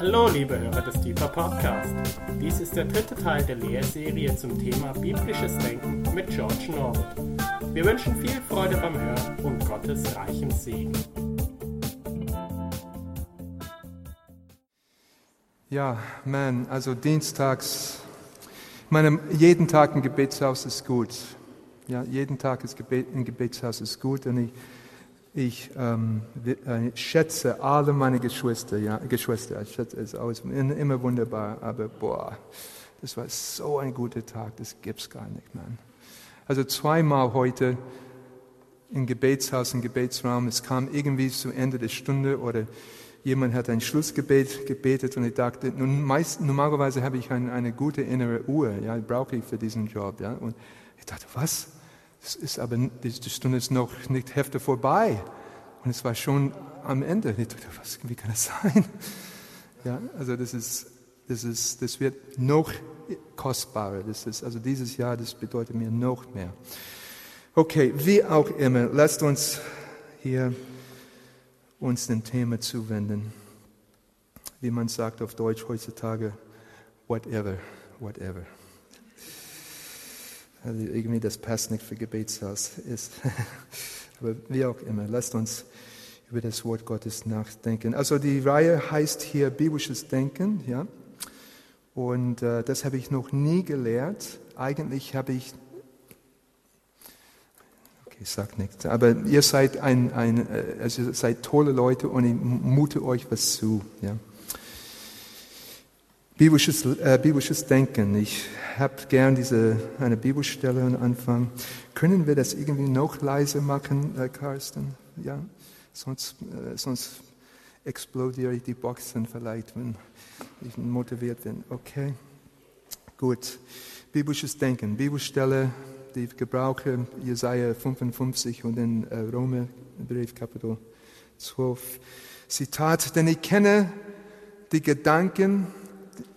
Hallo, liebe Hörer des Deeper Podcast. Dies ist der dritte Teil der Lehrserie zum Thema biblisches Denken mit George Norwood. Wir wünschen viel Freude beim Hören und Gottes reichen Segen. Ja, man, also dienstags, ich jeden Tag ein Gebetshaus ist gut. Ja, jeden Tag ist Gebet, ein Gebetshaus ist gut und ich, ich ähm, äh, schätze alle meine Geschwister, ja, Geschwister, ich schätze es aus, immer wunderbar, aber boah, das war so ein guter Tag, das gibt's gar nicht, man. Also zweimal heute im Gebetshaus, im Gebetsraum, es kam irgendwie zu Ende der Stunde oder jemand hat ein Schlussgebet gebetet und ich dachte, nun, meist, normalerweise habe ich eine, eine gute innere Uhr, ja, brauche ich für diesen Job, ja, und ich dachte, was? Das ist aber, die Stunde ist noch nicht Hälfte vorbei. Und es war schon am Ende. Ich dachte, was, wie kann das sein? Ja, also das ist, das ist, das wird noch kostbarer. Das ist, also dieses Jahr, das bedeutet mir noch mehr. Okay, wie auch immer, lasst uns hier uns dem Thema zuwenden. Wie man sagt auf Deutsch heutzutage, whatever, whatever. Also irgendwie das passt nicht für Gebetshaus ist. Aber wie auch immer, lasst uns über das Wort Gottes nachdenken. Also die Reihe heißt hier biblisches Denken, ja. Und äh, das habe ich noch nie gelehrt. Eigentlich habe ich ich sag nichts. Aber ihr seid ein, ein äh, also seid tolle Leute und ich mute euch was zu. Ja. Biblisches, äh, biblisches Denken. Ich habe gern diese eine Bibelstelle am Anfang. Können wir das irgendwie noch leiser machen, äh, Carsten? Ja, sonst, äh, sonst explodiere ich die Boxen vielleicht, wenn ich motiviert bin. Okay, gut. Biblisches Denken. Bibelstelle, die ich gebrauche, Jesaja 55 und in äh, Römerbrief Kapitel 12. Zitat, denn ich kenne die Gedanken,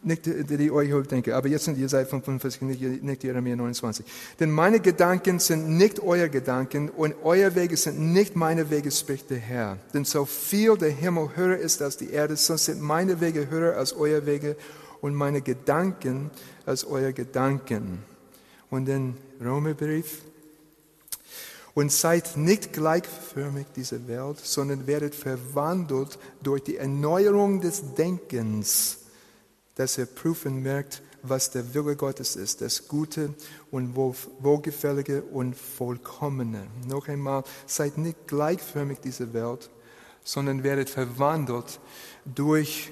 nicht die, euch heute denke, aber jetzt sind ihr seit 45, nicht, nicht Jeremia 29. Denn meine Gedanken sind nicht euer Gedanken und euer Wege sind nicht meine Wege, spricht der Herr. Denn so viel der Himmel höher ist als die Erde, so sind meine Wege höher als euer Wege und meine Gedanken als euer Gedanken. Und den Römerbrief. Und seid nicht gleichförmig dieser Welt, sondern werdet verwandelt durch die Erneuerung des Denkens dass er prüfen merkt, was der Wille Gottes ist, das Gute und Wohlgefällige und Vollkommene. Noch einmal, seid nicht gleichförmig dieser Welt, sondern werdet verwandelt durch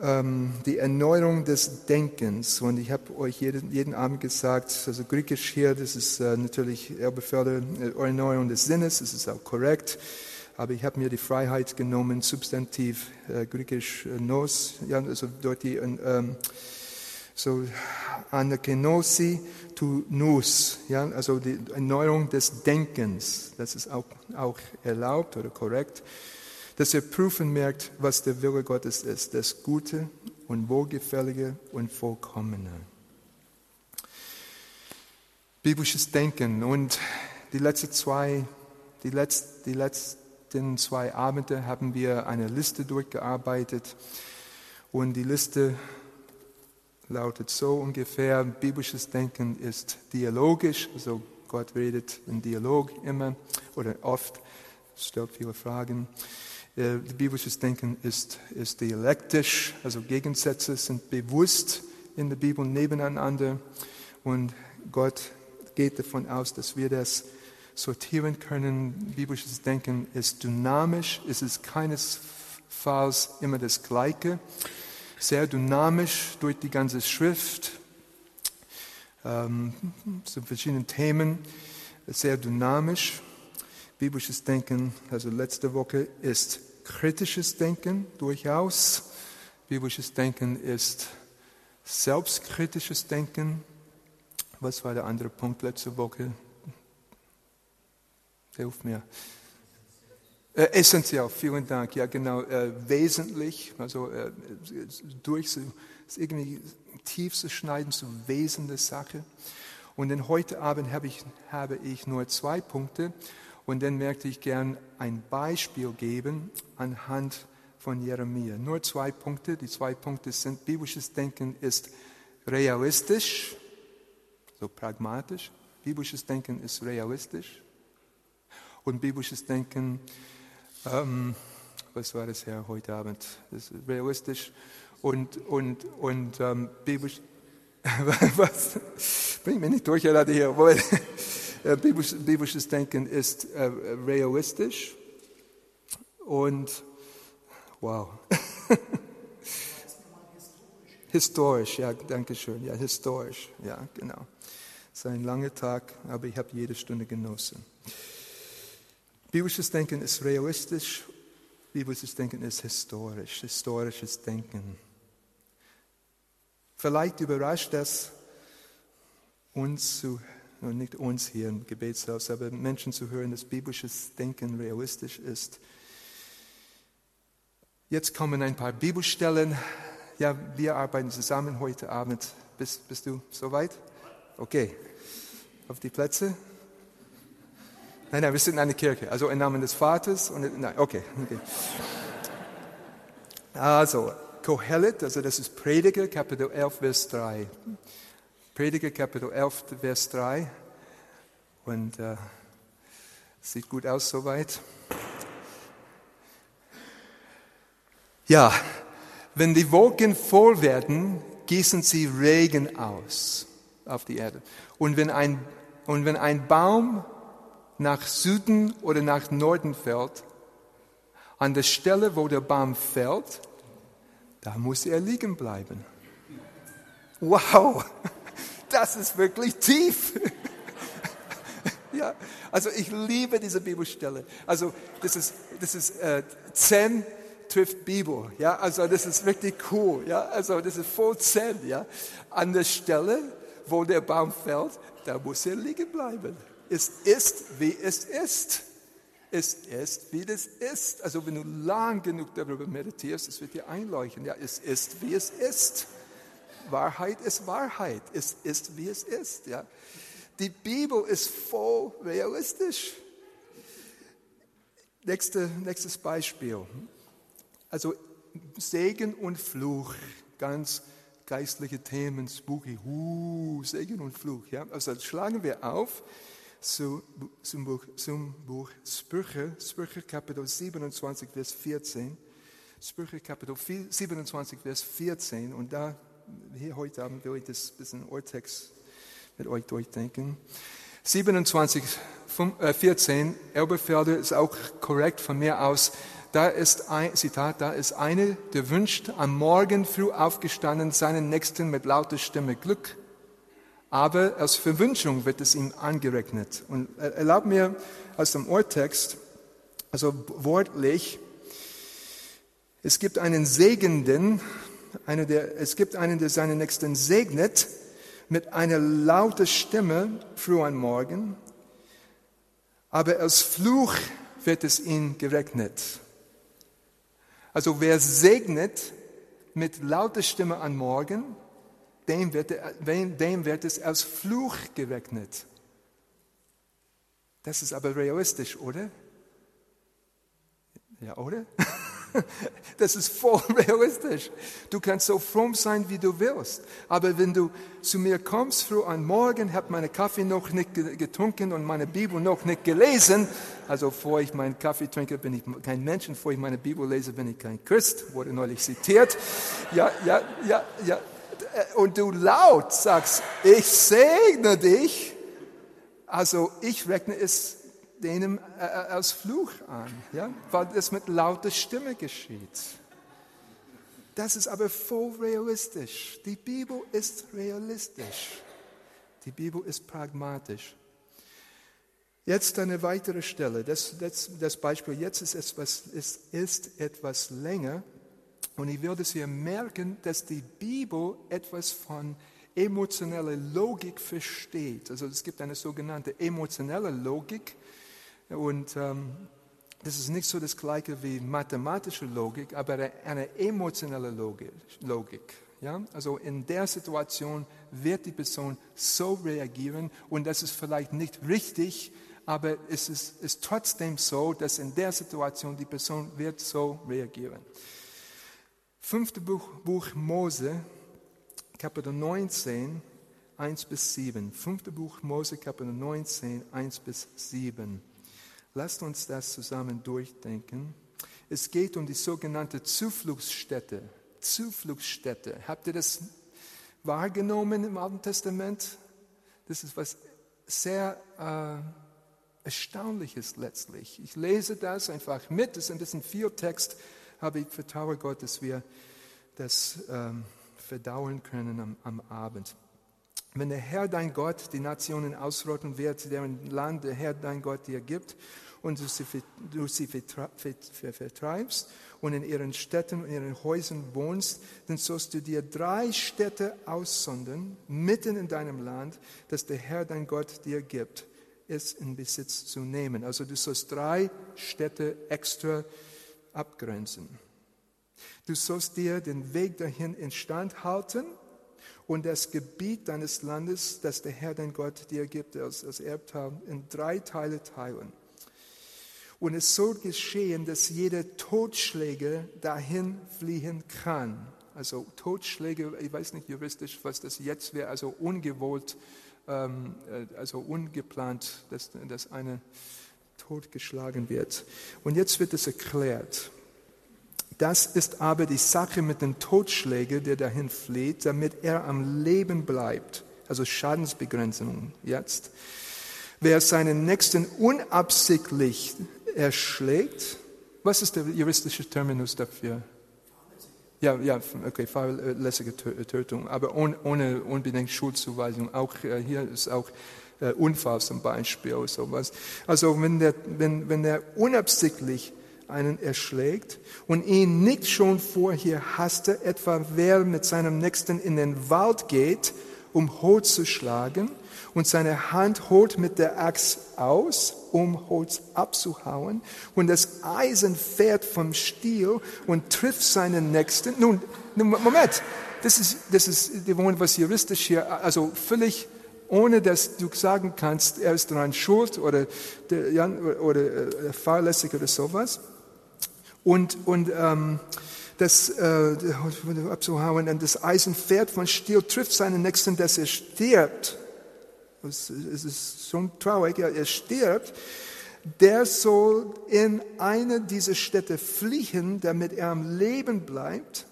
ähm, die Erneuerung des Denkens. Und ich habe euch jeden, jeden Abend gesagt, also griechisch hier, das ist äh, natürlich Erbeförder, äh, Erneuerung des Sinnes, das ist auch korrekt aber ich habe mir die Freiheit genommen, Substantiv, äh, griechisch äh, nos, ja, also dort die, ähm, so anakenosi tu nous, ja, also die Erneuerung des Denkens, das ist auch, auch erlaubt oder korrekt, dass ihr prüfen merkt, was der Wille Gottes ist, das Gute und Wohlgefällige und Vollkommene. Biblisches Denken und die letzten zwei, die letzten, die letzten letzten zwei Abende haben wir eine Liste durchgearbeitet. Und die Liste lautet so ungefähr, biblisches Denken ist dialogisch, also Gott redet im Dialog immer oder oft, stellt viele Fragen. Äh, biblisches Denken ist, ist dialektisch, also Gegensätze sind bewusst in der Bibel nebeneinander. Und Gott geht davon aus, dass wir das sortieren können. Biblisches Denken ist dynamisch, es ist keinesfalls immer das Gleiche. Sehr dynamisch durch die ganze Schrift, ähm, zu verschiedenen Themen, sehr dynamisch. Biblisches Denken, also letzte Woche, ist kritisches Denken durchaus. Biblisches Denken ist selbstkritisches Denken. Was war der andere Punkt letzte Woche? Hilf mir. Äh, essentiell, vielen Dank. Ja, genau. Äh, wesentlich, also äh, durch, irgendwie tiefste Schneiden zu Wesen Sache. Und dann heute Abend habe ich, habe ich nur zwei Punkte und dann möchte ich gern ein Beispiel geben anhand von Jeremia. Nur zwei Punkte. Die zwei Punkte sind, biblisches Denken ist realistisch, so pragmatisch. Biblisches Denken ist realistisch. Und biblisches Denken, ähm, was war das Herr heute Abend? Das ist realistisch und, und, und ähm, biblisch, was? Bring mich nicht durcheinander hier. Äh, Biblisch, biblisches Denken ist äh, realistisch und wow. historisch, ja, danke schön. Ja, historisch, ja, genau. Es ist ein langer Tag, aber ich habe jede Stunde genossen. Biblisches Denken ist realistisch, biblisches Denken ist historisch, historisches Denken. Vielleicht überrascht das uns zu nicht uns hier im Gebetshaus, aber Menschen zu hören, dass biblisches Denken realistisch ist. Jetzt kommen ein paar Bibelstellen. Ja, wir arbeiten zusammen heute Abend. Bist, bist du soweit? Okay. Auf die Plätze? Nein, nein, wir sind in einer Kirche. Also im Namen des Vaters und nein, okay, okay. Also, Kohelet, also das ist Prediger, Kapitel 11, Vers 3. Prediger Kapitel 11, Vers 3. Und äh, sieht gut aus soweit. Ja, wenn die Wolken voll werden, gießen sie Regen aus auf die Erde. Und wenn ein, und wenn ein Baum nach Süden oder nach Norden fällt, an der Stelle, wo der Baum fällt, da muss er liegen bleiben. Wow! das ist wirklich tief. ja, also ich liebe diese Bibelstelle. Also das ist, das ist äh, Zen trifft Bibel. Ja, also das ist wirklich cool. Ja, also das ist voll Zen. Ja, an der Stelle, wo der Baum fällt, da muss er liegen bleiben. Es ist, wie es ist. Es ist, wie es ist. Also wenn du lang genug darüber meditierst, es wird dir einleuchten. Ja, es ist, wie es ist. Wahrheit ist Wahrheit. Es ist, wie es ist. Ja. Die Bibel ist voll realistisch. Nächste, nächstes Beispiel. Also Segen und Fluch, ganz geistliche Themen, spooky, uh, Segen und Fluch. Ja. Also schlagen wir auf zu, zum, Buch, zum Buch Sprüche, Sprüche Kapitel 27, Vers 14. Sprüche Kapitel 27, Vers 14 und da hier heute Abend will ich das bisschen Urtext mit euch durchdenken. 27, 14, Elberfelder ist auch korrekt von mir aus. Da ist ein, Zitat, da ist eine, der wünscht am Morgen früh aufgestanden seinen Nächsten mit lauter Stimme Glück. Aber als Verwünschung wird es ihm angerechnet. Und erlaubt mir aus dem Urtext, also wortlich, es gibt einen Segenden, eine der, es gibt einen, der seinen Nächsten segnet mit einer lauten Stimme früh am Morgen, aber als Fluch wird es ihm gerechnet. Also wer segnet mit lauter Stimme am Morgen, dem wird, dem wird es als Fluch gerechnet. Das ist aber realistisch, oder? Ja, oder? Das ist voll realistisch. Du kannst so fromm sein, wie du willst. Aber wenn du zu mir kommst, früh am Morgen, habe meinen Kaffee noch nicht getrunken und meine Bibel noch nicht gelesen. Also, vor ich meinen Kaffee trinke, bin ich kein Mensch und vor ich meine Bibel lese, bin ich kein Christ. Wurde neulich zitiert. Ja, ja, ja, ja. Und du laut sagst, ich segne dich. Also, ich rechne es denen äh, äh, als Fluch an, ja? weil das mit lauter Stimme geschieht. Das ist aber voll realistisch. Die Bibel ist realistisch. Die Bibel ist pragmatisch. Jetzt eine weitere Stelle. Das, das, das Beispiel jetzt ist etwas, ist, ist etwas länger. Und ich würde hier merken, dass die Bibel etwas von emotioneller Logik versteht. Also es gibt eine sogenannte emotionelle Logik. Und ähm, das ist nicht so das gleiche wie mathematische Logik, aber eine emotionelle Logik. Ja? Also in der Situation wird die Person so reagieren und das ist vielleicht nicht richtig, aber es ist, ist trotzdem so, dass in der Situation die Person wird so reagieren. Fünfte Buch, Buch Mose, Kapitel 19, 1 bis 7. Fünfte Buch Mose, Kapitel 19, 1 bis 7. Lasst uns das zusammen durchdenken. Es geht um die sogenannte Zufluchtsstätte. Zufluchtsstätte. Habt ihr das wahrgenommen im Alten Testament? Das ist was sehr äh, Erstaunliches letztlich. Ich lese das einfach mit. Das ist ein bisschen viel Text, aber ich vertraue Gott, dass wir das ähm, verdauen können am, am Abend. Wenn der Herr dein Gott die Nationen ausrotten wird, deren Land der Herr dein Gott dir gibt, und du sie, du sie vertreibst und in ihren Städten und ihren Häusern wohnst, dann sollst du dir drei Städte aussondern, mitten in deinem Land, das der Herr dein Gott dir gibt, es in Besitz zu nehmen. Also du sollst drei Städte extra abgrenzen. Du sollst dir den Weg dahin instand halten und das Gebiet deines Landes, das der Herr dein Gott dir gibt, als, als Erbteil, in drei Teile teilen. Und es soll geschehen, dass jeder Totschläger dahin fliehen kann. Also Totschläge, ich weiß nicht juristisch, was das jetzt wäre, also ungewollt, ähm, äh, also ungeplant, dass, dass eine totgeschlagen wird. Und jetzt wird es erklärt. Das ist aber die Sache mit dem Totschläger, der dahin flieht, damit er am Leben bleibt. Also Schadensbegrenzung jetzt. Wer seinen Nächsten unabsichtlich erschlägt, was ist der juristische Terminus dafür? Ja, ja, okay, fahrlässige Tötung, aber ohne, ohne unbedingt Schuldzuweisung. Auch äh, hier ist auch äh, Unfall zum Beispiel oder sowas. Also wenn der, wenn, wenn der unabsichtlich einen erschlägt und ihn nicht schon vorher hasste, etwa wer mit seinem Nächsten in den Wald geht, um Holz zu schlagen, und seine Hand holt mit der Axt aus, um Holz abzuhauen, und das Eisen fährt vom Stiel und trifft seinen Nächsten. Nun, Moment, das ist, das ist was juristisch hier, also völlig ohne dass du sagen kannst, er ist daran schuld oder, oder äh, fahrlässig oder sowas. Und, und ähm, das äh, das Eisen fährt von Stiel, trifft seinen Nächsten, dass er stirbt es ist schon traurig, er stirbt, der soll in eine dieser Städte fliehen, damit er am Leben bleibt,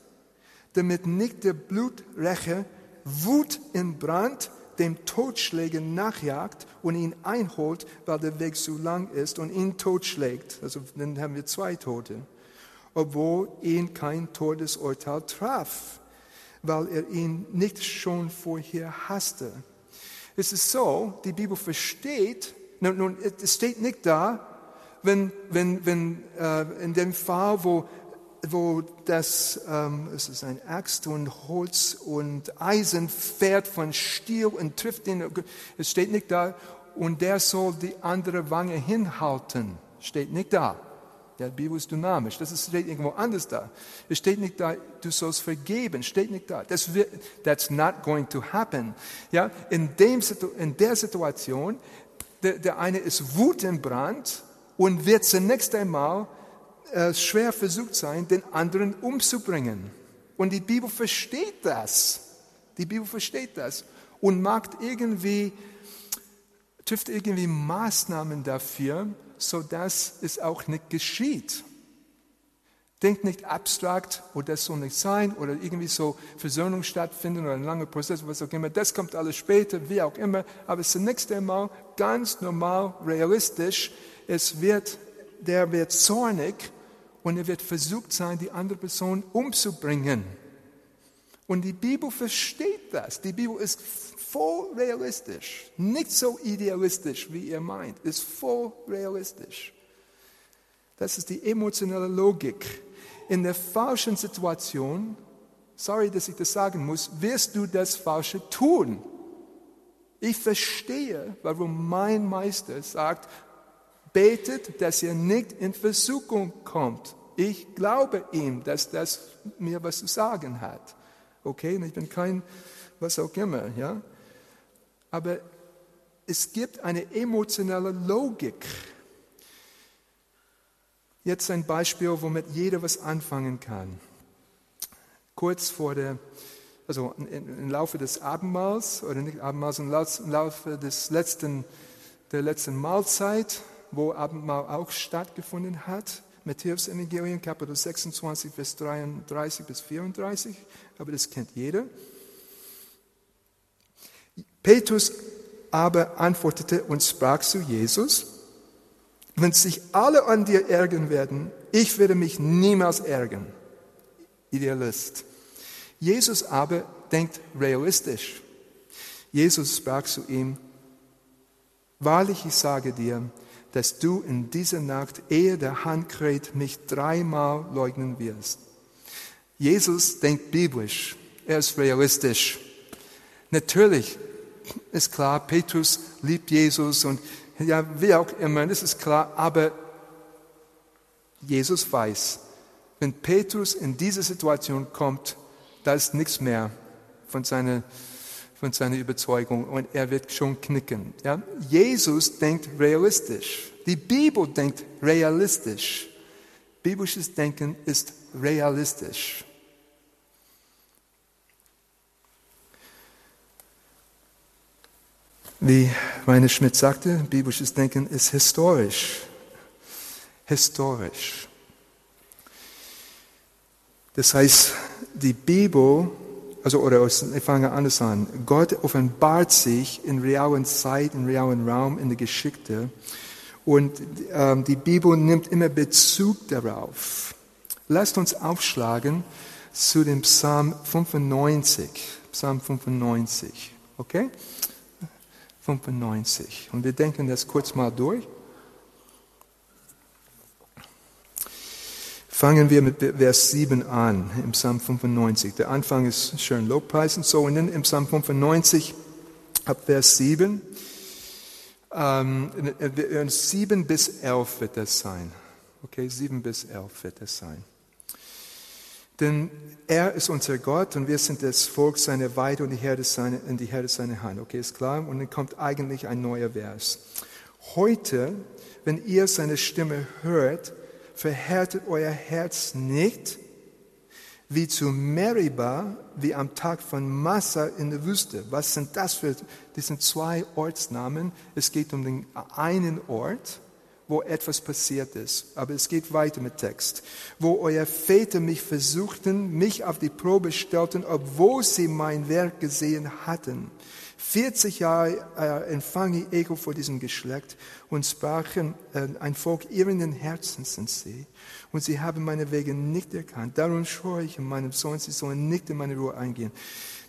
damit nicht der Bluträcher Wut in Brand dem Totschläger nachjagt und ihn einholt, weil der Weg zu lang ist und ihn totschlägt. Also dann haben wir zwei Tote, obwohl ihn kein Todesurteil traf, weil er ihn nicht schon vorher hasste. Es ist so, die Bibel versteht, nun, es steht nicht da, wenn, wenn, wenn äh, in dem Fall, wo, wo das, ähm, es ist ein Axt und Holz und Eisen fährt von Stiel und trifft ihn, es steht nicht da, und der soll die andere Wange hinhalten, steht nicht da. Der Bibel ist dynamisch. Das steht irgendwo anders da. Es steht nicht da, du sollst vergeben. Steht nicht da. Das wird, that's not going to happen. Ja, in, dem, in der Situation, der, der eine ist Wut im Brand und wird zunächst einmal äh, schwer versucht sein, den anderen umzubringen. Und die Bibel versteht das. Die Bibel versteht das und macht irgendwie, trifft irgendwie Maßnahmen dafür, sodass es auch nicht geschieht. Denkt nicht abstrakt, oder oh, das soll nicht sein, oder irgendwie so Versöhnung stattfinden oder ein langer Prozess, was auch immer. Das kommt alles später, wie auch immer. Aber zunächst einmal ganz normal, realistisch. Es wird, der wird zornig und er wird versucht sein, die andere Person umzubringen. Und die Bibel versteht das. Die Bibel ist voll realistisch. Nicht so idealistisch, wie ihr meint. Ist voll realistisch. Das ist die emotionale Logik. In der falschen Situation, sorry, dass ich das sagen muss, wirst du das Falsche tun. Ich verstehe, warum mein Meister sagt, betet, dass ihr nicht in Versuchung kommt. Ich glaube ihm, dass das mir was zu sagen hat. Okay, ich bin kein was auch immer, ja. Aber es gibt eine emotionale Logik. Jetzt ein Beispiel, womit jeder was anfangen kann. Kurz vor der, also im Laufe des Abendmahls, oder nicht Abendmahls, im Laufe des letzten, der letzten Mahlzeit, wo Abendmahl auch stattgefunden hat, Matthäus Evangelium, Kapitel 26, Vers 33 bis 34, aber das kennt jeder. Petrus aber antwortete und sprach zu Jesus, wenn sich alle an dir ärgern werden, ich werde mich niemals ärgern. Idealist. Jesus aber denkt realistisch. Jesus sprach zu ihm, wahrlich ich sage dir, dass du in dieser Nacht, ehe der Hand kräht, mich dreimal leugnen wirst. Jesus denkt biblisch, er ist realistisch. Natürlich ist klar, Petrus liebt Jesus und ja, wie auch immer, das ist klar, aber Jesus weiß, wenn Petrus in diese Situation kommt, da ist nichts mehr von seiner, von seiner Überzeugung und er wird schon knicken. Ja? Jesus denkt realistisch. Die Bibel denkt realistisch. Biblisches Denken ist realistisch. Wie Rainer Schmidt sagte, biblisches Denken ist historisch. Historisch. Das heißt, die Bibel, also, oder ich fange anders an. Gott offenbart sich in realen Zeit, in realen Raum, in der Geschichte. Und ähm, die Bibel nimmt immer Bezug darauf. Lasst uns aufschlagen zu dem Psalm 95. Psalm 95. Okay? 95. Und wir denken das kurz mal durch. Fangen wir mit Vers 7 an, im Psalm 95. Der Anfang ist schön Lobpreisen. So, und dann im Psalm 95, ab Vers 7, ähm, 7 bis 11 wird das sein. Okay, 7 bis 11 wird das sein. Denn er ist unser Gott und wir sind das Volk seiner Weide und die Herde seiner, seiner Hand. Okay, ist klar? Und dann kommt eigentlich ein neuer Vers. Heute, wenn ihr seine Stimme hört, verhärtet euer Herz nicht wie zu Meribah, wie am Tag von Massa in der Wüste. Was sind das für, das sind zwei Ortsnamen. Es geht um den einen Ort wo etwas passiert ist. Aber es geht weiter mit Text. Wo euer Väter mich versuchten, mich auf die Probe stellten, obwohl sie mein Werk gesehen hatten. 40 Jahre äh, empfang ich Ego vor diesem Geschlecht und sprachen, äh, ein Volk irrenden Herzens sind sie. Und sie haben meine Wege nicht erkannt. Darum schwöre ich in meinem Sohn, sie sollen nicht in meine Ruhe eingehen.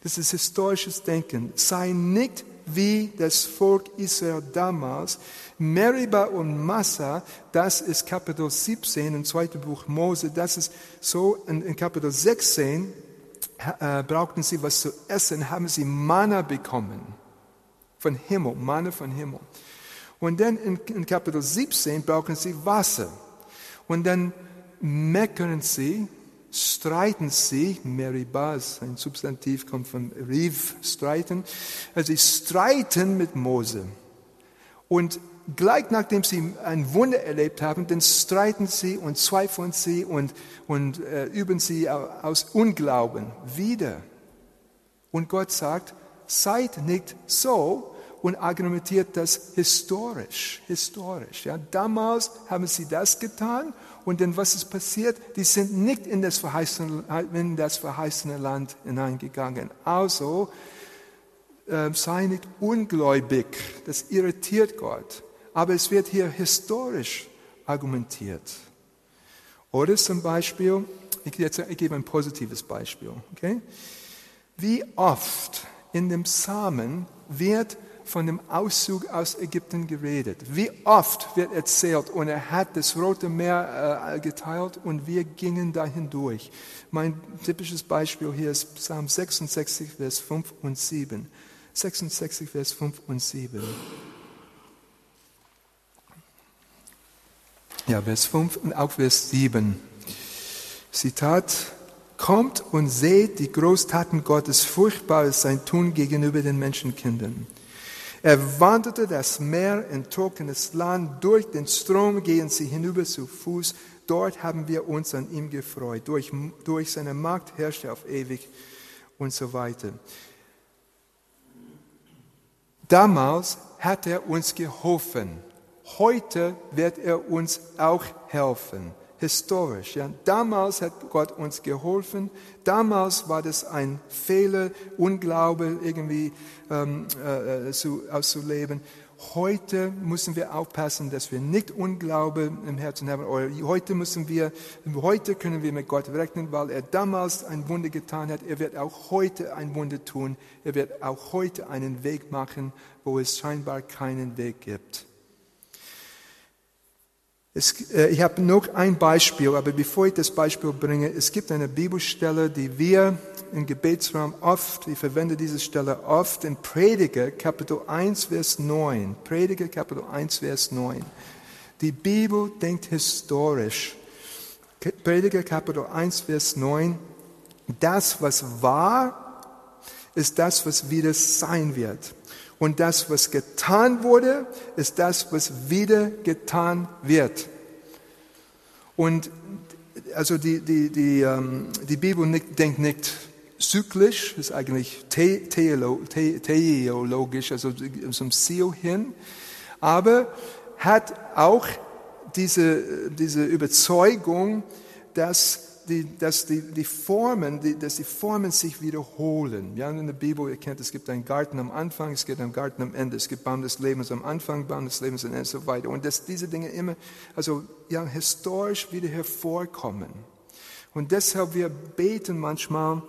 Das ist historisches Denken. Sei nicht wie das Volk Israel damals. Meribah und Massa, das ist Kapitel 17 im zweiten Buch Mose, das ist so in, in Kapitel 16, äh, brauchten sie was zu essen, haben sie Manna bekommen. Von Himmel, Manna von Himmel. Und dann in, in Kapitel 17 brauchen sie Wasser. Und dann meckern sie, streiten sie, Meribas, ein Substantiv kommt von Riv, streiten, also sie streiten mit Mose. Und gleich nachdem sie ein Wunder erlebt haben, dann streiten sie und zweifeln sie und, und äh, üben sie aus Unglauben wieder. Und Gott sagt, seid nicht so und argumentiert das historisch, historisch. Ja, damals haben sie das getan und dann was ist passiert? Die sind nicht in das verheißene, in das verheißene Land hineingegangen. Also äh, sei nicht ungläubig, das irritiert Gott. Aber es wird hier historisch argumentiert. Oder zum Beispiel, ich, jetzt, ich gebe ein positives Beispiel. Okay? Wie oft in dem Samen wird von dem Auszug aus Ägypten geredet. Wie oft wird erzählt, und er hat das Rote Meer äh, geteilt und wir gingen da hindurch. Mein typisches Beispiel hier ist Psalm 66, Vers 5 und 7. 66, Vers 5 und 7. Ja, Vers 5 und auch Vers 7. Zitat, kommt und seht die Großtaten Gottes, furchtbar ist sein Tun gegenüber den Menschenkindern. Er wanderte das Meer in trockenes Land, durch den Strom gehen sie hinüber zu Fuß. Dort haben wir uns an ihm gefreut. Durch, durch seine Macht herrscht er auf ewig und so weiter. Damals hat er uns geholfen. Heute wird er uns auch helfen historisch. Ja. Damals hat Gott uns geholfen. Damals war das ein Fehler, Unglaube irgendwie ähm, äh, äh, zu, auszuleben. Heute müssen wir aufpassen, dass wir nicht Unglaube im Herzen haben. Heute müssen wir, heute können wir mit Gott rechnen, weil er damals ein Wunder getan hat. Er wird auch heute ein Wunder tun. Er wird auch heute einen Weg machen, wo es scheinbar keinen Weg gibt. Es, äh, ich habe noch ein Beispiel, aber bevor ich das Beispiel bringe, es gibt eine Bibelstelle, die wir im Gebetsraum oft, ich verwende diese Stelle oft in Prediger Kapitel 1, Vers 9. Prediger Kapitel 1, Vers 9. Die Bibel denkt historisch. Prediger Kapitel 1, Vers 9. Das, was war, ist das, was wieder sein wird. Und das, was getan wurde, ist das, was wieder getan wird. Und also die, die, die, ähm, die Bibel nicht, denkt nicht zyklisch, ist eigentlich theologisch, also zum Ziel hin, aber hat auch diese, diese Überzeugung, dass die, dass die, die Formen, die, dass die Formen sich wiederholen. Ja, in der Bibel, ihr kennt, es gibt einen Garten am Anfang, es gibt einen Garten am Ende, es gibt Baum des Lebens am Anfang, Baum des Lebens am Ende und so weiter. Und dass diese Dinge immer, also ja, historisch wieder hervorkommen. Und deshalb wir beten manchmal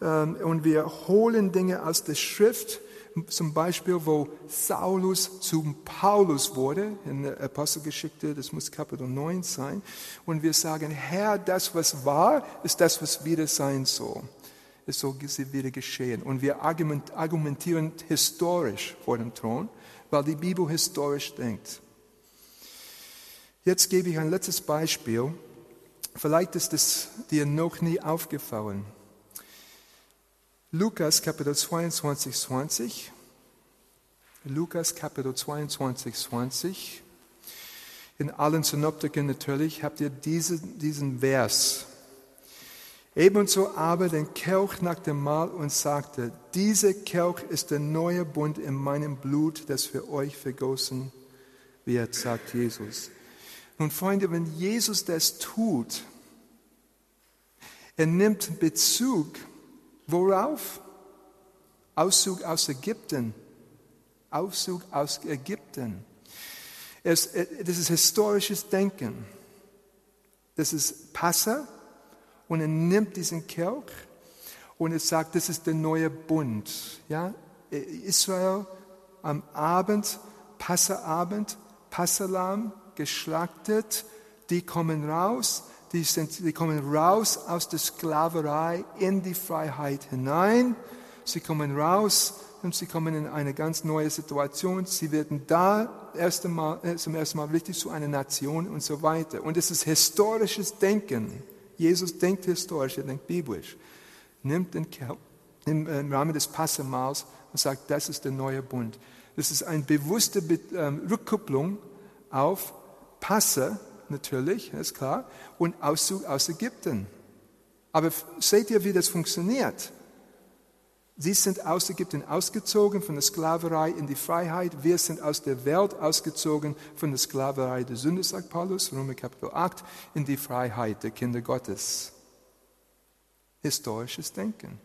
ähm, und wir holen Dinge aus der Schrift, zum Beispiel, wo Saulus zum Paulus wurde, in der Apostelgeschichte, das muss Kapitel 9 sein, und wir sagen, Herr, das, was war, ist das, was wieder sein soll. Es soll wieder geschehen. Und wir argumentieren historisch vor dem Thron, weil die Bibel historisch denkt. Jetzt gebe ich ein letztes Beispiel. Vielleicht ist es dir noch nie aufgefallen. Lukas Kapitel 22, 20. Lukas Kapitel 22, 20. In allen Synoptiken natürlich habt ihr diese, diesen Vers. Ebenso aber den Kelch nach dem Mahl und sagte, dieser Kelch ist der neue Bund in meinem Blut, das für euch vergossen wird, sagt Jesus. Nun Freunde, wenn Jesus das tut, er nimmt Bezug Worauf? Auszug aus Ägypten. Auszug aus Ägypten. Es, das ist historisches Denken. Das ist Passa und er nimmt diesen Kelch und er sagt, das ist der neue Bund. Ja? Israel am Abend, Passaabend, Passalam, geschlachtet, die kommen raus die, sind, die kommen raus aus der Sklaverei in die Freiheit hinein. Sie kommen raus und sie kommen in eine ganz neue Situation. Sie werden da erst einmal, äh, zum ersten Mal richtig zu einer Nation und so weiter. Und es ist historisches Denken. Jesus denkt historisch, er denkt biblisch. Nimmt den Kerl im, äh, im Rahmen des Passamals und sagt, das ist der neue Bund. Das ist eine bewusste ähm, Rückkupplung auf Passe, natürlich, ist klar, und Auszug aus Ägypten. Aber seht ihr, wie das funktioniert? Sie sind aus Ägypten ausgezogen von der Sklaverei in die Freiheit. Wir sind aus der Welt ausgezogen von der Sklaverei der Sünde, sagt Paulus, Römer Kapitel 8, in die Freiheit der Kinder Gottes. Historisches Denken.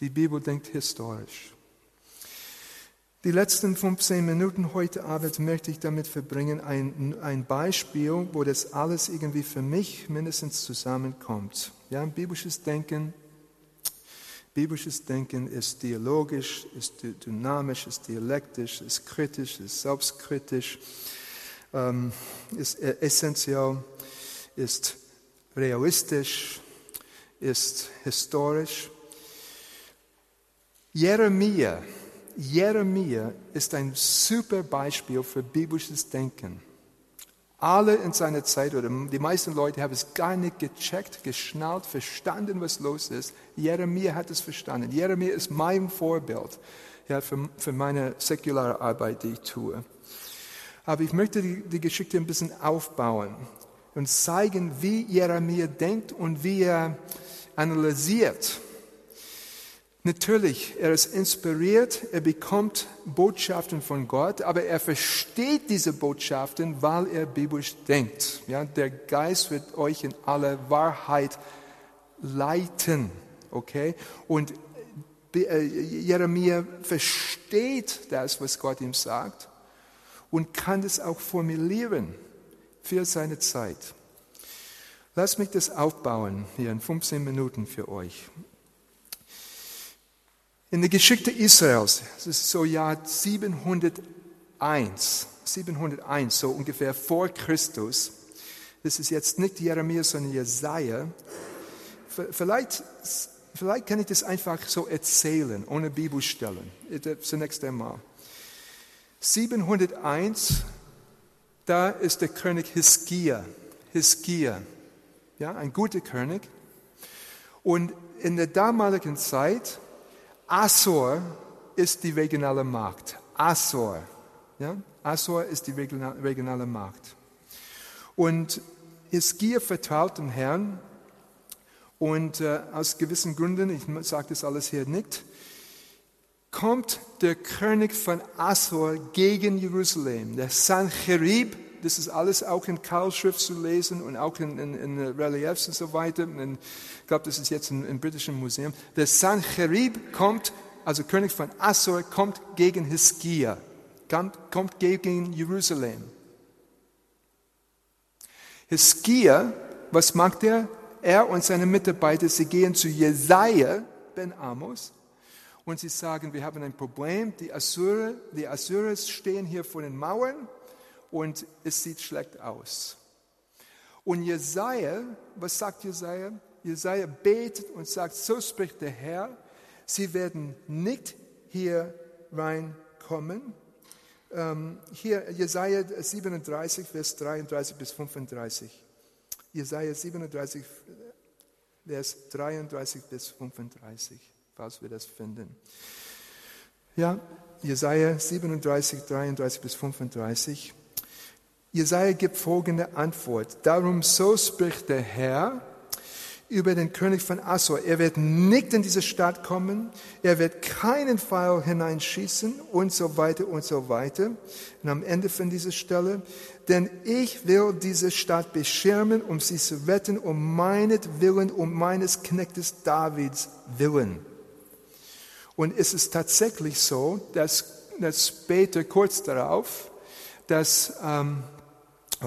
Die Bibel denkt historisch. Die letzten 15 Minuten heute Abend möchte ich damit verbringen, ein, ein Beispiel, wo das alles irgendwie für mich mindestens zusammenkommt. Ja, biblisches Denken, biblisches Denken ist dialogisch, ist dynamisch, ist dialektisch, ist kritisch, ist selbstkritisch, ähm, ist e-, essentiell, ist realistisch, ist historisch. Jeremia, Jeremia ist ein super Beispiel für biblisches Denken. Alle in seiner Zeit oder die meisten Leute haben es gar nicht gecheckt, geschnallt, verstanden, was los ist. Jeremia hat es verstanden. Jeremia ist mein Vorbild. ja, für, für meine säkulare Arbeit, die ich tue. Aber ich möchte die, die Geschichte ein bisschen aufbauen und zeigen, wie Jeremia denkt und wie er analysiert. Natürlich, er ist inspiriert, er bekommt Botschaften von Gott, aber er versteht diese Botschaften, weil er biblisch denkt. Ja, der Geist wird euch in alle Wahrheit leiten, okay? Und äh, Jeremia versteht das, was Gott ihm sagt und kann es auch formulieren für seine Zeit. Lass mich das aufbauen hier in 15 Minuten für euch. In der Geschichte Israels, das ist so Jahr 701, 701, so ungefähr vor Christus. Das ist jetzt nicht Jeremia, sondern Jesaja. Vielleicht, vielleicht kann ich das einfach so erzählen, ohne Bibelstellen. Zunächst einmal. 701, da ist der König Hiskia. Hiskia, ja, ein guter König. Und in der damaligen Zeit, Assur ist die regionale Macht. Assur, ja, Assur ist die regionale Macht. Und Hiskia vertraut dem Herrn und äh, aus gewissen Gründen, ich sage das alles hier nicht, kommt der König von Assur gegen Jerusalem, der Sancherib, das ist alles auch in Karlschrift zu lesen und auch in, in, in Reliefs und so weiter. Und ich glaube, das ist jetzt im, im britischen Museum. Der Sancherib kommt, also König von Assur, kommt gegen Hiskia, kommt, kommt gegen Jerusalem. Hiskia, was macht er? Er und seine Mitarbeiter, sie gehen zu Jesaja ben Amos und sie sagen, wir haben ein Problem, die Assyrer, die Assyrer stehen hier vor den Mauern und es sieht schlecht aus. Und Jesaja, was sagt Jesaja? Jesaja betet und sagt, so spricht der Herr, sie werden nicht hier reinkommen. Ähm, hier Jesaja 37, Vers 33 bis 35. Jesaja 37, Vers 33 bis 35 falls wir das finden. Ja, Jesaja 37, 33 bis 35. Jesaja gibt folgende Antwort. Darum so spricht der Herr, über den König von Assur. Er wird nicht in diese Stadt kommen, er wird keinen Pfeil hineinschießen und so weiter und so weiter. Und am Ende von dieser Stelle, denn ich will diese Stadt beschirmen, um sie zu retten, um meinetwillen, um meines Knechtes Davids willen. Und es ist tatsächlich so, dass, dass später, kurz darauf, dass, ähm,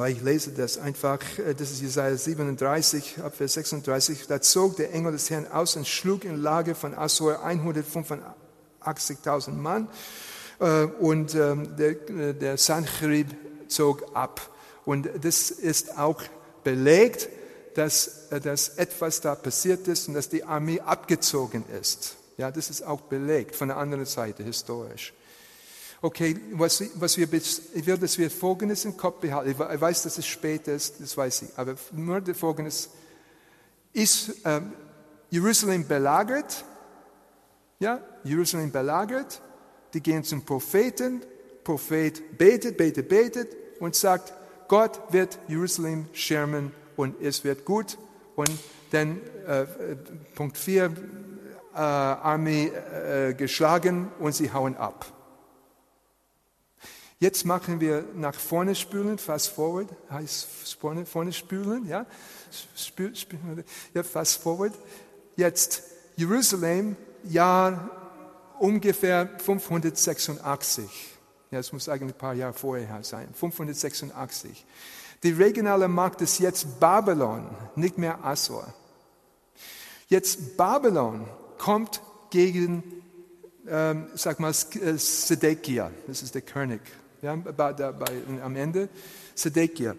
ich lese das einfach, äh, das ist Jesaja 37, Vers 36, da zog der Engel des Herrn aus und schlug in Lage von Assur 185.000 Mann äh, und ähm, der, äh, der Sancherib zog ab. Und das ist auch belegt, dass, dass etwas da passiert ist und dass die Armee abgezogen ist. Ja, das ist auch belegt von der anderen Seite historisch. Okay, was, was wir, ich will, dass wir Folgendes im Kopf behalten. Ich weiß, dass es spät ist, das weiß ich, aber nur Folgendes. Ist ähm, Jerusalem belagert? Ja, Jerusalem belagert. Die gehen zum Propheten. Prophet betet, betet, betet und sagt, Gott wird Jerusalem schirmen und es wird gut. Und dann äh, Punkt 4, äh, Armee äh, geschlagen und sie hauen ab. Jetzt machen wir nach vorne spülen, fast forward, heißt vorne, vorne spülen, ja? Spül, spül, ja, fast forward. Jetzt Jerusalem, Jahr ungefähr 586. Ja, es muss eigentlich ein paar Jahre vorher sein. 586. Die regionale Macht ist jetzt Babylon, nicht mehr Assur. Jetzt Babylon kommt gegen, ähm, sag mal, äh, Sedekia, das ist der König, ja, bei, bei, am Ende, Sedekia.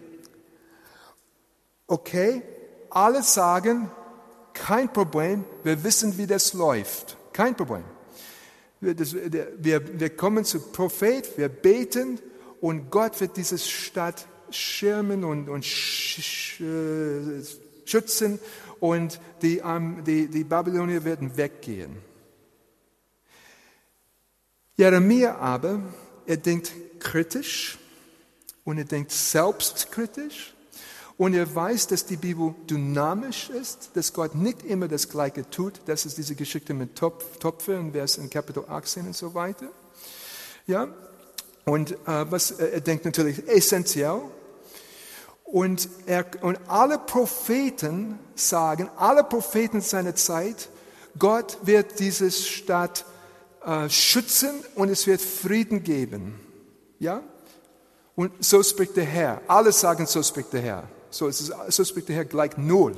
Okay, alle sagen, kein Problem, wir wissen, wie das läuft, kein Problem. Wir, wir, wir kommen zu Prophet, wir beten und Gott wird diese Stadt schirmen und, und äh, schützen und die, um, die, die Babylonier werden weggehen. Jeremia aber, er denkt kritisch und er denkt selbstkritisch und er weiß, dass die Bibel dynamisch ist, dass Gott nicht immer das Gleiche tut. Das ist diese Geschichte mit Topf, Topfe und Vers in Kapitel 18 und so weiter. Ja, und äh, was, äh, er denkt natürlich essentiell. Und, er, und alle Propheten sagen, alle Propheten seiner Zeit, Gott wird diese Stadt äh, schützen und es wird Frieden geben. Ja? Und so spricht der Herr. Alle sagen, so spricht der Herr. So, es ist, so spricht der Herr gleich null.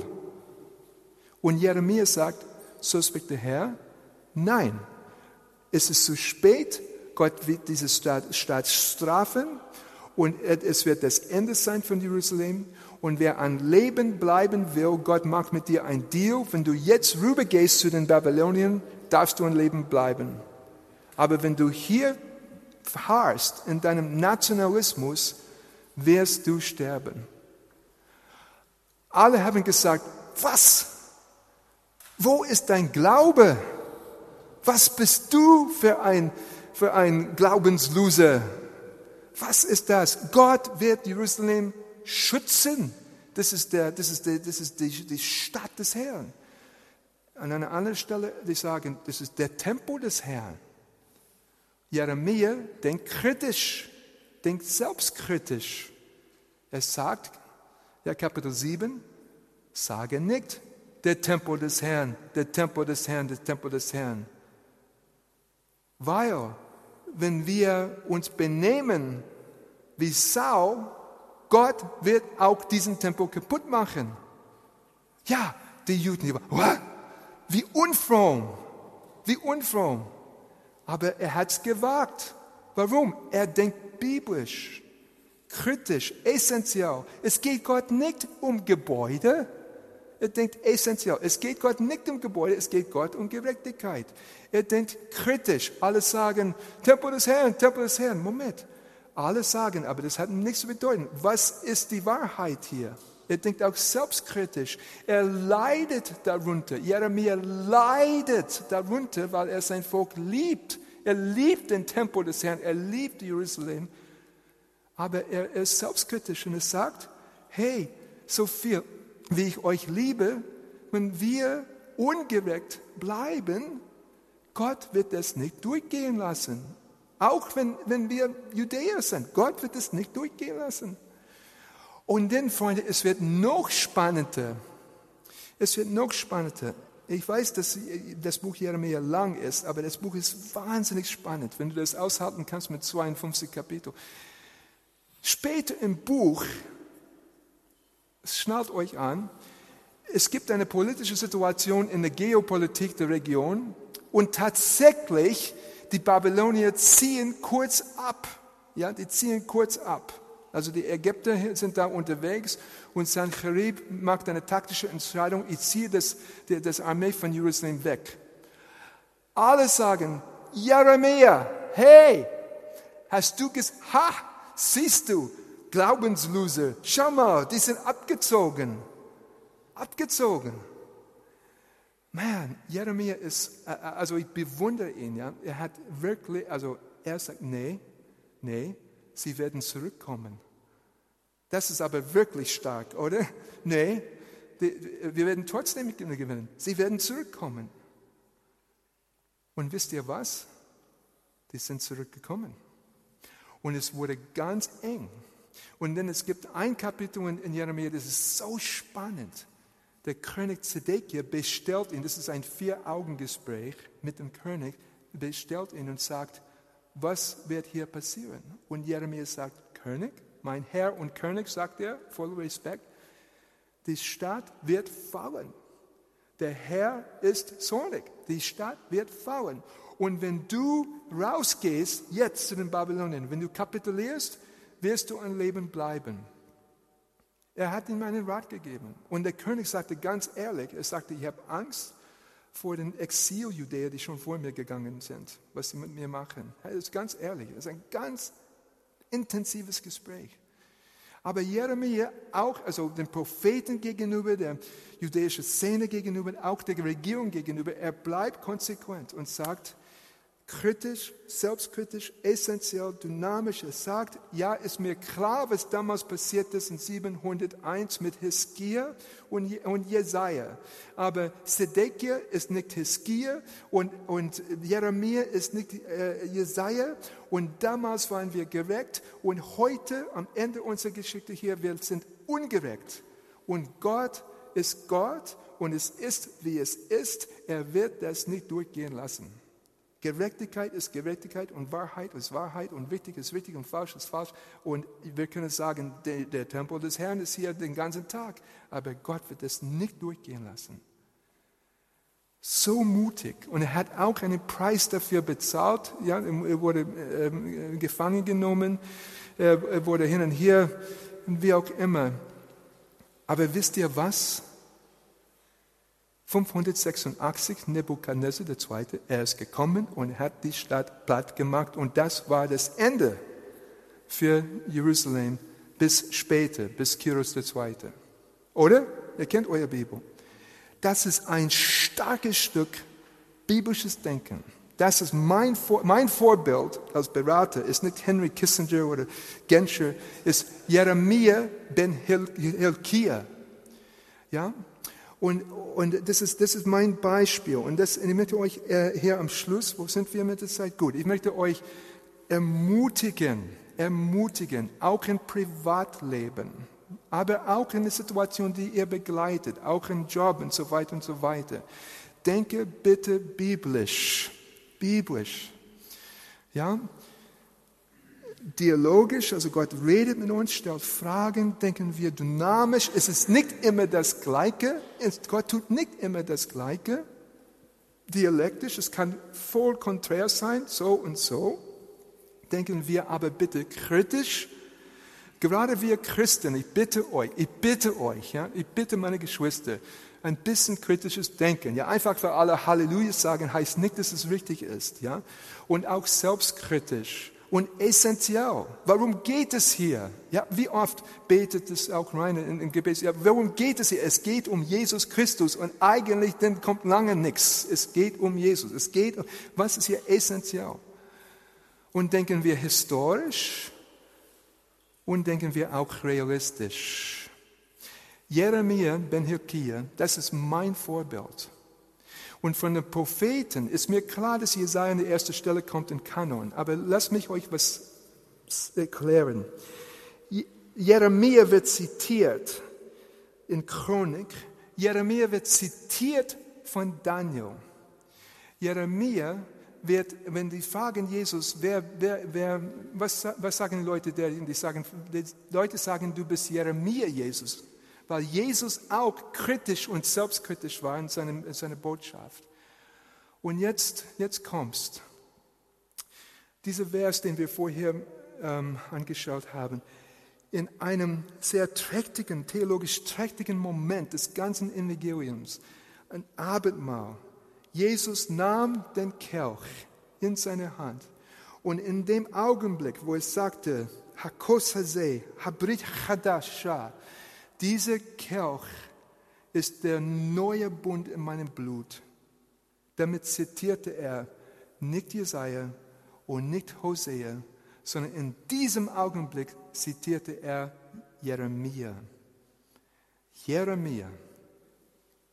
Und Jeremia sagt, so spricht der Herr, nein, es ist zu spät, Gott wird diese Stadt, Stadt strafen und es wird das Ende sein von Jerusalem. Und wer an Leben bleiben will, Gott macht mit dir ein Deal. Wenn du jetzt rübergehst zu den Babyloniern, darfst du an Leben bleiben. Aber wenn du hier verharrst in deinem Nationalismus, wirst du sterben. Alle haben gesagt, was? Wo ist dein Glaube? Was bist du für ein, für ein Glaubensloser? Was ist das? Gott wird Jerusalem schützen. Das ist, der, das ist, der, das ist die, die Stadt des Herrn. An einer anderen Stelle, die sagen, das ist der Tempel des Herrn. Jeremia denkt kritisch, denkt selbstkritisch. Er sagt, ja, Kapitel 7, sage nicht, der Tempel des Herrn, der Tempel des Herrn, der Tempel des Herrn. Weil, wenn wir uns benehmen wie Saul, Gott wird auch diesen Tempel kaputt machen. Ja, die Juden, die wie unfromm, wie unfromm. Aber er hat es gewagt. Warum? Er denkt biblisch, kritisch, essentiell. Es geht Gott nicht um Gebäude, er denkt essentiell. Es geht Gott nicht um Gebäude, es geht Gott um Gerechtigkeit. Er denkt kritisch. Alle sagen, Tempel des Herrn, Tempel des Herrn. Moment. Alle sagen, aber das hat nichts zu bedeuten. Was ist die Wahrheit hier? Er denkt auch selbstkritisch. Er leidet darunter. Jeremia leidet darunter, weil er sein Volk liebt. Er liebt den Tempel des Herrn. Er liebt Jerusalem. Aber er ist selbstkritisch und er sagt, hey, so viel wie ich euch liebe, wenn wir ungerecht bleiben, Gott wird das nicht durchgehen lassen. Auch wenn, wenn wir Judäer sind. Gott wird es nicht durchgehen lassen. Und dann, Freunde, es wird noch spannender. Es wird noch spannender. Ich weiß, dass das Buch Jeremia lang ist, aber das Buch ist wahnsinnig spannend, wenn du das aushalten kannst mit 52 Kapiteln. Später im Buch schnallt euch an, es gibt eine politische Situation in der Geopolitik der Region und tatsächlich die Babylonier ziehen kurz ab. Ja, die ziehen kurz ab. Also die Ägypter sind da unterwegs und Sancherib macht eine taktische Entscheidung, ich ziehe das, das Armee von Jerusalem weg. Alle sagen, Jeremia, hey, hast du gesagt, ha, siehst du, Glaubensloser. Schau mal, die sind abgezogen. Abgezogen. Man, Jeremia ist, äh, äh, also ich bewundere ihn, ja. Er hat wirklich, also er sagt, nee, nee, sie werden zurückkommen. Das ist aber wirklich stark, oder? Nee, wir werden trotzdem gewinnen. Sie werden zurückkommen. Und wisst ihr was? Die sind zurückgekommen. Und es wurde ganz eng. Und dann es gibt ein Kapitel in, Jeremia, das ist so spannend. Der König Zedekia bestellt ihn, das ist ein Vier-Augen-Gespräch mit dem König, bestellt ihn und sagt, was wird hier passieren? Und Jeremia sagt, König, mein Herr und König, sagt er, voll Respekt, die Stadt wird fallen. Der Herr ist zornig. Die Stadt wird fallen. Und wenn du rausgehst, jetzt zu den Babylonien, wenn du kapitulierst, wirst du ein Leben bleiben. Er hat ihm einen Rat gegeben. Und der König sagte ganz ehrlich, er sagte, ich habe Angst vor den Exil-Judäer, die schon vor mir gegangen sind, was sie mit mir machen. Er ist ganz ehrlich, es ist ein ganz intensives Gespräch. Aber Jeremia auch, also den Propheten gegenüber, der jüdischen Szene gegenüber, auch der Regierung gegenüber, er bleibt konsequent und sagt, kritisch, selbstkritisch, essentiell, dynamisch. Er sagt, ja, ist mir klar, was damals passiert ist in 701 mit Hiskia und, und Jesaja. Aber Sedekia ist nicht Hiskia und, und Jeremia ist nicht äh, Jesaja. Und damals waren wir gerecht und heute, am Ende unserer Geschichte hier, wir sind ungerecht. Und Gott ist Gott und es ist, wie es ist. Er wird das nicht durchgehen lassen. Gerechtigkeit ist Gerechtigkeit und Wahrheit ist Wahrheit und wichtig ist wichtig und falsch ist falsch. Und wir können sagen, der, der Tempel des Herrn ist hier den ganzen Tag, aber Gott wird es nicht durchgehen lassen. So mutig. Und er hat auch einen Preis dafür bezahlt. Ja, er wurde äh, gefangen genommen, er wurde hin und her, wie auch immer. Aber wisst ihr was? 586 Nebukadnezar II., er ist gekommen und hat die Stadt platt gemacht und das war das Ende für Jerusalem bis später, bis Kyros II. Oder? Ihr kennt euer Bibel. Das ist ein starkes Stück biblisches Denken. Das ist mein, Vor mein Vorbild als Berater, ist nicht Henry Kissinger oder Genscher, ist Jeremia ben Hilkia. Ja? Und, und das, ist, das ist mein Beispiel. Und das, ich möchte euch äh, hier am Schluss, wo sind wir mit der Zeit? Gut, ich möchte euch ermutigen, ermutigen, auch im Privatleben, aber auch in der Situation, die ihr begleitet, auch im Job und so weiter und so weiter. Denke bitte biblisch, biblisch. Ja, dialogisch, also Gott redet mit uns, stellt Fragen, denken wir dynamisch. Es ist nicht immer das Gleiche. Gott tut nicht immer das Gleiche. Dialektisch, es kann voll konträr sein, so und so. Denken wir aber bitte kritisch. Gerade wir Christen, ich bitte euch, ich bitte euch, ja, ich bitte meine Geschwister, ein bisschen kritisches Denken. Ja, einfach für alle Halleluja sagen heißt nicht, dass es richtig ist, ja. Und auch selbstkritisch und essentiell. Warum geht es hier? Ja, wie oft betet es auch rein in, in Gebet? Ja, warum geht es hier? Es geht um Jesus Christus und eigentlich dann kommt lange nichts. Es geht um Jesus. Es geht, um, was ist hier essentiell? Und denken wir historisch und denken wir auch realistisch. Jeremia ben Hilkia, das ist mein Vorbild. Und von den Propheten ist mir klar, dass Jesaja an die erste Stelle kommt in Kanon. Aber lasst mich euch was erklären. Jeremia wird zitiert in Chronik. Jeremia wird zitiert von Daniel. Jeremia wird, wenn die fragen Jesus, wer, wer, wer, was, was sagen die Leute, die sagen, die Leute sagen, du bist Jeremia, Jesus weil Jesus auch kritisch und selbstkritisch war in, seinem, in seiner Botschaft. Und jetzt, jetzt kommst. Dieser Vers, den wir vorher ähm, angeschaut haben, in einem sehr trächtigen, theologisch trächtigen Moment des ganzen Evangeliums, ein Abendmahl. Jesus nahm den Kelch in seine Hand und in dem Augenblick, wo er sagte, Hakos Hase, Habrit Chadasha, dieser Kelch ist der neue Bund in meinem Blut. Damit zitierte er nicht Jesaja und nicht Hosea, sondern in diesem Augenblick zitierte er Jeremia. Jeremia,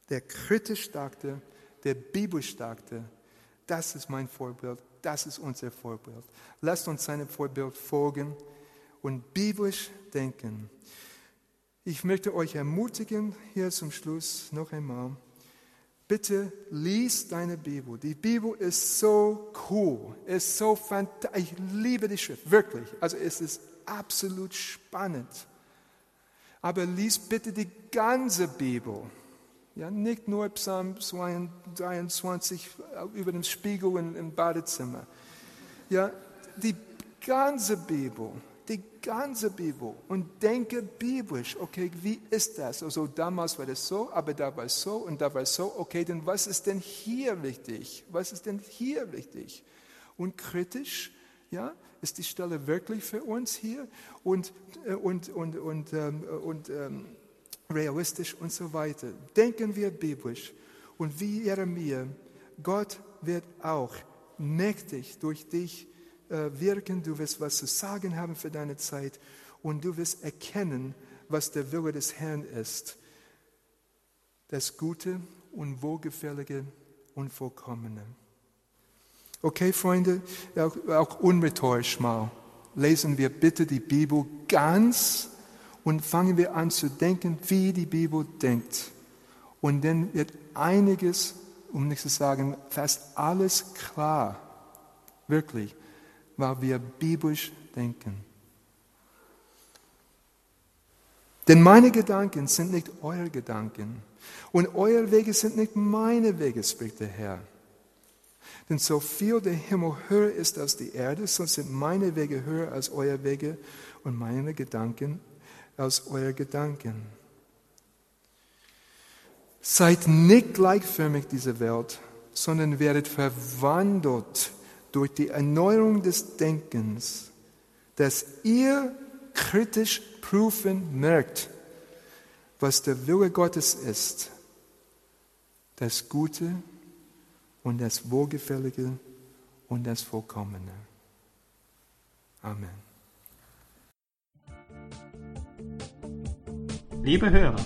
der kritisch sagte, der biblisch sagte, das ist mein Vorbild, das ist unser Vorbild. Lasst uns seinem Vorbild folgen und biblisch denken. Ich möchte euch ermutigen, hier zum Schluss noch einmal, bitte lies deine Bibel. Die Bibel ist so cool, ist so fantastisch. Ich liebe die Schrift, wirklich. Also es ist absolut spannend. Aber lies bitte die ganze Bibel. Ja, nicht nur Psalm 23 über den Spiegel im Badezimmer. Ja, die ganze Bibel die ganze Bibel und denke biblisch, okay, wie ist das? Also damals war das so, aber da war es so und da war es so, okay, dann was ist denn hier wichtig? Was ist denn hier wichtig? Und kritisch, ja, ist die Stelle wirklich für uns hier und, äh, und, und, und, ähm, und ähm, realistisch und so weiter. Denken wir biblisch und wie Jeremia, Gott wird auch mächtig durch dich wirken, du wirst was zu sagen haben für deine Zeit und du wirst erkennen, was der Wille des Herrn ist. Das Gute und Wohlgefällige und Vollkommene. Okay, Freunde, auch, auch unrhetorisch mal lesen wir bitte die Bibel ganz und fangen wir an zu denken, wie die Bibel denkt. Und dann wird einiges, um nicht zu sagen, fast alles klar, wirklich, weil wir biblisch denken. Denn meine Gedanken sind nicht eure Gedanken und eure Wege sind nicht meine Wege, spricht der Herr. Denn so viel der Himmel höher ist als die Erde, so sind meine Wege höher als eure Wege und meine Gedanken als eure Gedanken. Seid nicht gleichförmig dieser Welt, sondern werdet verwandelt durch die Erneuerung des Denkens, dass ihr kritisch prüfen merkt, was der Wille Gottes ist, das Gute und das Wohlgefällige und das Vollkommene. Amen. Liebe Hörer,